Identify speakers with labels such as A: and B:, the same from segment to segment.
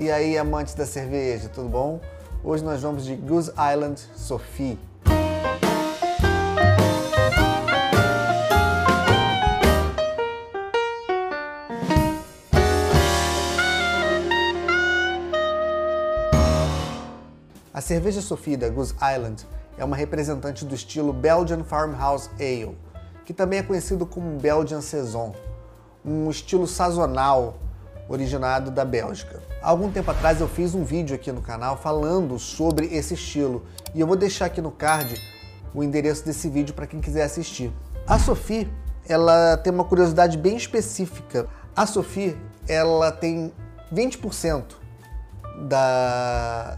A: E aí, amantes da cerveja, tudo bom? Hoje nós vamos de Goose Island Sophie. A cerveja Sophie da Goose Island é uma representante do estilo Belgian Farmhouse Ale, que também é conhecido como Belgian Saison, um estilo sazonal originado da Bélgica. Há algum tempo atrás eu fiz um vídeo aqui no canal falando sobre esse estilo e eu vou deixar aqui no card o endereço desse vídeo para quem quiser assistir. A Sophie, ela tem uma curiosidade bem específica. A Sophie, ela tem 20% da,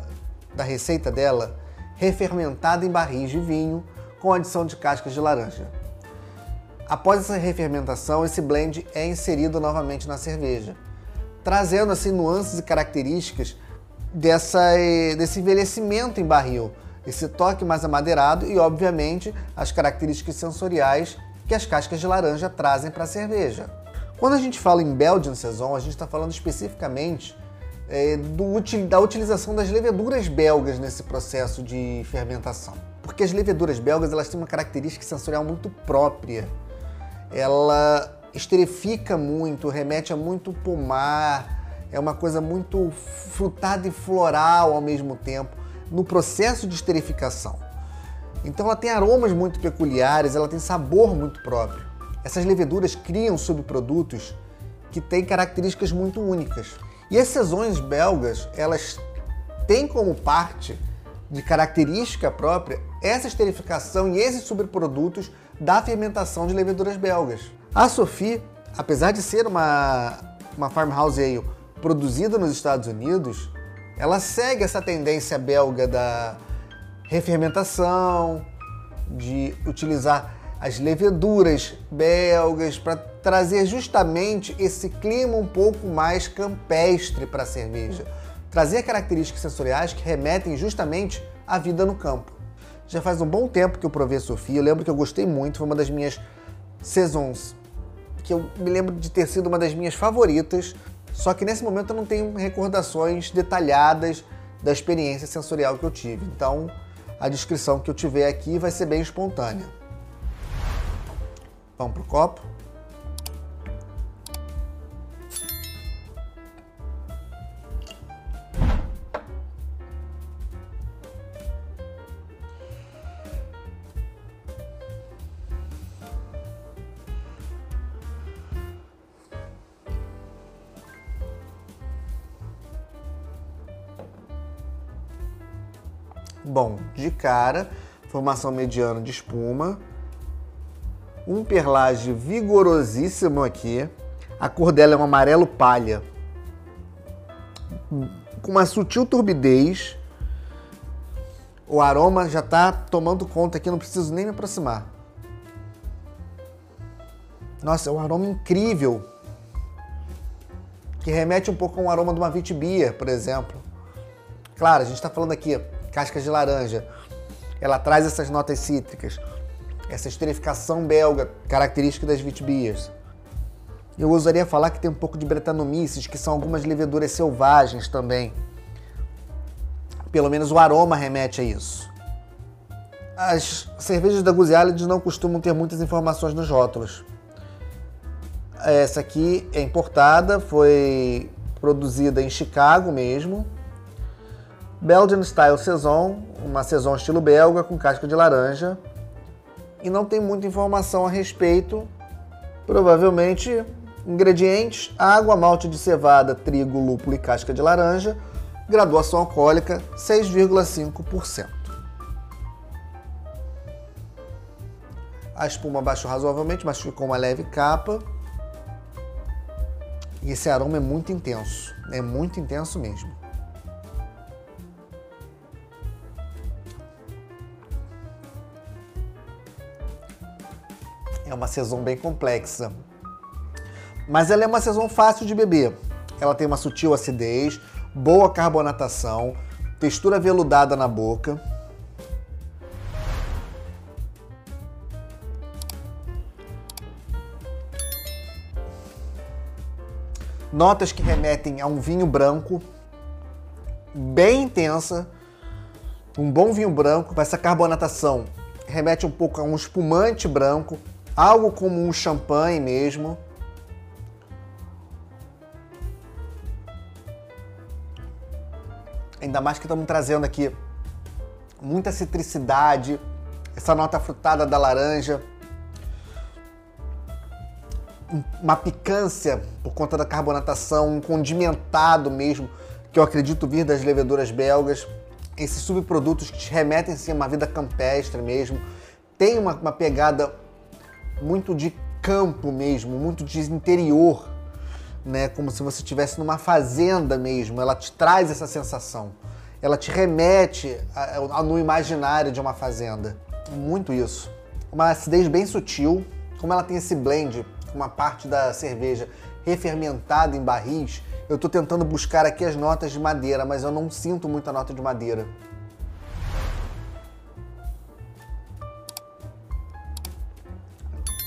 A: da receita dela refermentada em barris de vinho com adição de cascas de laranja. Após essa refermentação, esse blend é inserido novamente na cerveja, trazendo assim nuances e características dessa, desse envelhecimento em barril, esse toque mais amadeirado e, obviamente, as características sensoriais que as cascas de laranja trazem para a cerveja. Quando a gente fala em Belgian Saison, a gente está falando especificamente é, do, da utilização das leveduras belgas nesse processo de fermentação. Porque as leveduras belgas elas têm uma característica sensorial muito própria. Ela esterifica muito, remete a muito pomar, é uma coisa muito frutada e floral ao mesmo tempo, no processo de esterificação. Então ela tem aromas muito peculiares, ela tem sabor muito próprio. Essas leveduras criam subprodutos que têm características muito únicas. E as saisons belgas, elas têm como parte de característica própria essa esterificação e esses subprodutos da fermentação de leveduras belgas. A Sophie, apesar de ser uma, uma farmhouse ale produzida nos Estados Unidos, ela segue essa tendência belga da refermentação, de utilizar as leveduras belgas para trazer justamente esse clima um pouco mais campestre para a cerveja. Trazer características sensoriais que remetem justamente à vida no campo. Já faz um bom tempo que eu provei a Sofia, eu lembro que eu gostei muito, foi uma das minhas saisons que eu me lembro de ter sido uma das minhas favoritas, só que nesse momento eu não tenho recordações detalhadas da experiência sensorial que eu tive. Então, a descrição que eu tiver aqui vai ser bem espontânea. Vamos pro copo. Bom, de cara, formação mediana de espuma, um perlage vigorosíssimo aqui. A cor dela é um amarelo palha. Com uma sutil turbidez. O aroma já está tomando conta aqui, não preciso nem me aproximar. Nossa, é um aroma incrível. Que remete um pouco a um aroma de uma Vitibia, por exemplo. Claro, a gente está falando aqui cascas de laranja. Ela traz essas notas cítricas essa esterificação belga, característica das Vitbiers. Eu ousaria falar que tem um pouco de Brettanomyces, que são algumas leveduras selvagens também. Pelo menos o aroma remete a isso. As cervejas da Island não costumam ter muitas informações nos rótulos. Essa aqui é importada, foi produzida em Chicago mesmo. Belgian Style Saison, uma saison estilo belga com casca de laranja e não tem muita informação a respeito. Provavelmente ingredientes: água, malte de cevada, trigo, lúpulo e casca de laranja. Graduação alcoólica 6,5%. A espuma baixou razoavelmente, mas ficou uma leve capa. E esse aroma é muito intenso, é muito intenso mesmo. Uma saison bem complexa. Mas ela é uma saison fácil de beber. Ela tem uma sutil acidez, boa carbonatação, textura veludada na boca. Notas que remetem a um vinho branco, bem intensa, um bom vinho branco, essa carbonatação remete um pouco a um espumante branco, algo como um champanhe mesmo. Ainda mais que estamos trazendo aqui muita citricidade, essa nota frutada da laranja, uma picância por conta da carbonatação, um condimentado mesmo, que eu acredito vir das leveduras belgas. Esses subprodutos que te remetem sim, a uma vida campestre mesmo. Tem uma, uma pegada muito de campo mesmo, muito de interior, né? Como se você estivesse numa fazenda mesmo. Ela te traz essa sensação. Ela te remete a, a, no imaginário de uma fazenda. Muito isso. Uma acidez bem sutil. Como ela tem esse blend uma parte da cerveja refermentada em barris, eu estou tentando buscar aqui as notas de madeira, mas eu não sinto muita nota de madeira.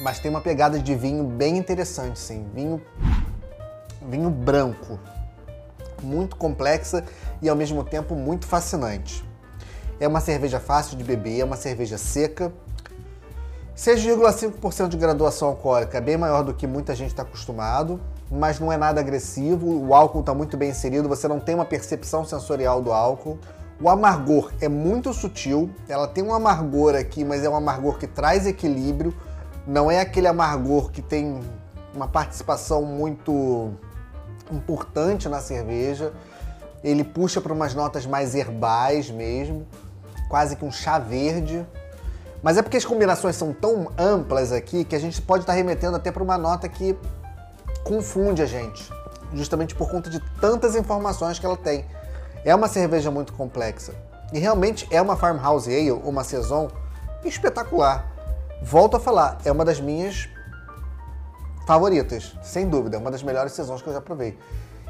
A: Mas tem uma pegada de vinho bem interessante, sim. Vinho, vinho branco, muito complexa e ao mesmo tempo muito fascinante. É uma cerveja fácil de beber, é uma cerveja seca, 6,5% de graduação alcoólica é bem maior do que muita gente está acostumado, mas não é nada agressivo. O álcool está muito bem inserido, você não tem uma percepção sensorial do álcool. O amargor é muito sutil, ela tem um amargor aqui, mas é um amargor que traz equilíbrio. Não é aquele amargor que tem uma participação muito importante na cerveja. Ele puxa para umas notas mais herbais mesmo, quase que um chá verde. Mas é porque as combinações são tão amplas aqui que a gente pode estar remetendo até para uma nota que confunde a gente, justamente por conta de tantas informações que ela tem. É uma cerveja muito complexa. E realmente é uma Farmhouse Ale, uma Saison espetacular. Volto a falar, é uma das minhas favoritas, sem dúvida, é uma das melhores Saisons que eu já provei.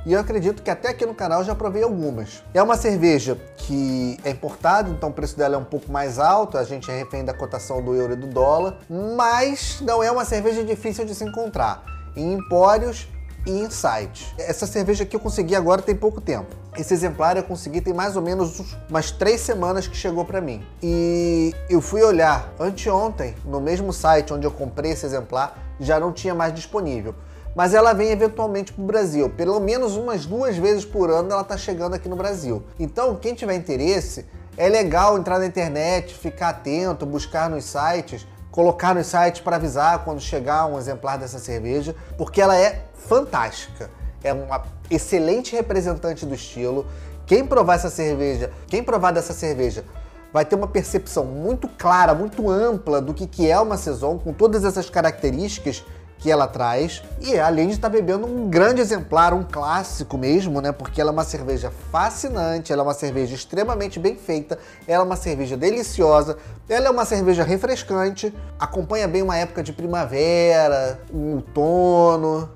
A: E eu acredito que até aqui no canal já provei algumas. É uma cerveja que é importada, então o preço dela é um pouco mais alto, a gente é refém da cotação do euro e do dólar, mas não é uma cerveja difícil de se encontrar. Em empórios e em sites. Essa cerveja aqui eu consegui agora tem pouco tempo. Esse exemplar eu consegui tem mais ou menos umas três semanas que chegou para mim. E eu fui olhar anteontem no mesmo site onde eu comprei esse exemplar, já não tinha mais disponível mas ela vem eventualmente para o Brasil. Pelo menos umas duas vezes por ano ela está chegando aqui no Brasil. Então, quem tiver interesse, é legal entrar na internet, ficar atento, buscar nos sites, colocar nos sites para avisar quando chegar um exemplar dessa cerveja, porque ela é fantástica. É uma excelente representante do estilo. Quem provar essa cerveja, quem provar dessa cerveja, vai ter uma percepção muito clara, muito ampla do que, que é uma saison, com todas essas características que ela traz. E além de estar tá bebendo um grande exemplar, um clássico mesmo, né? Porque ela é uma cerveja fascinante, ela é uma cerveja extremamente bem feita, ela é uma cerveja deliciosa, ela é uma cerveja refrescante, acompanha bem uma época de primavera, um outono,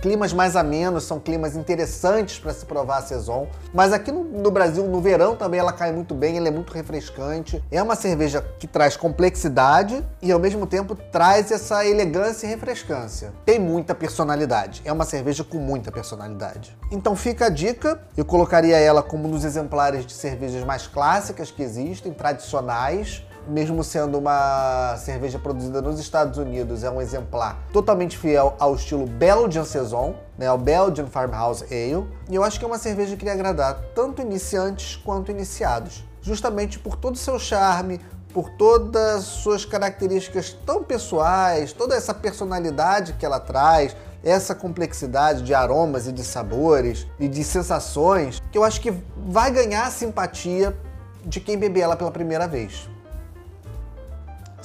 A: climas mais amenos, são climas interessantes para se provar a Saison. Mas aqui no, no, Brasil, no verão também ela cai muito bem, ela é muito refrescante. É uma cerveja que traz complexidade e ao mesmo tempo traz essa elegância e refrescância. Tem muita personalidade, é uma cerveja com muita personalidade. Então fica a dica, eu colocaria ela como um dos exemplares de cervejas mais clássicas que existem, tradicionais, mesmo sendo uma cerveja produzida nos Estados Unidos, é um exemplar totalmente fiel ao estilo Belgian Saison, né, ao Belgian Farmhouse Ale. E eu acho que é uma cerveja que iria agradar tanto iniciantes quanto iniciados, justamente por todo o seu charme, por todas as suas características tão pessoais, toda essa personalidade que ela traz, essa complexidade de aromas e de sabores e de sensações, que eu acho que vai ganhar a simpatia de quem beber ela pela primeira vez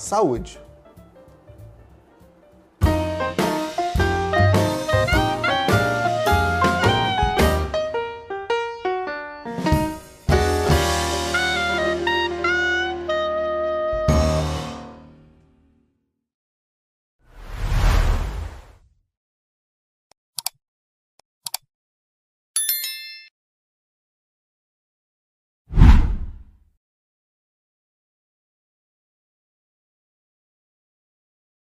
A: saúde.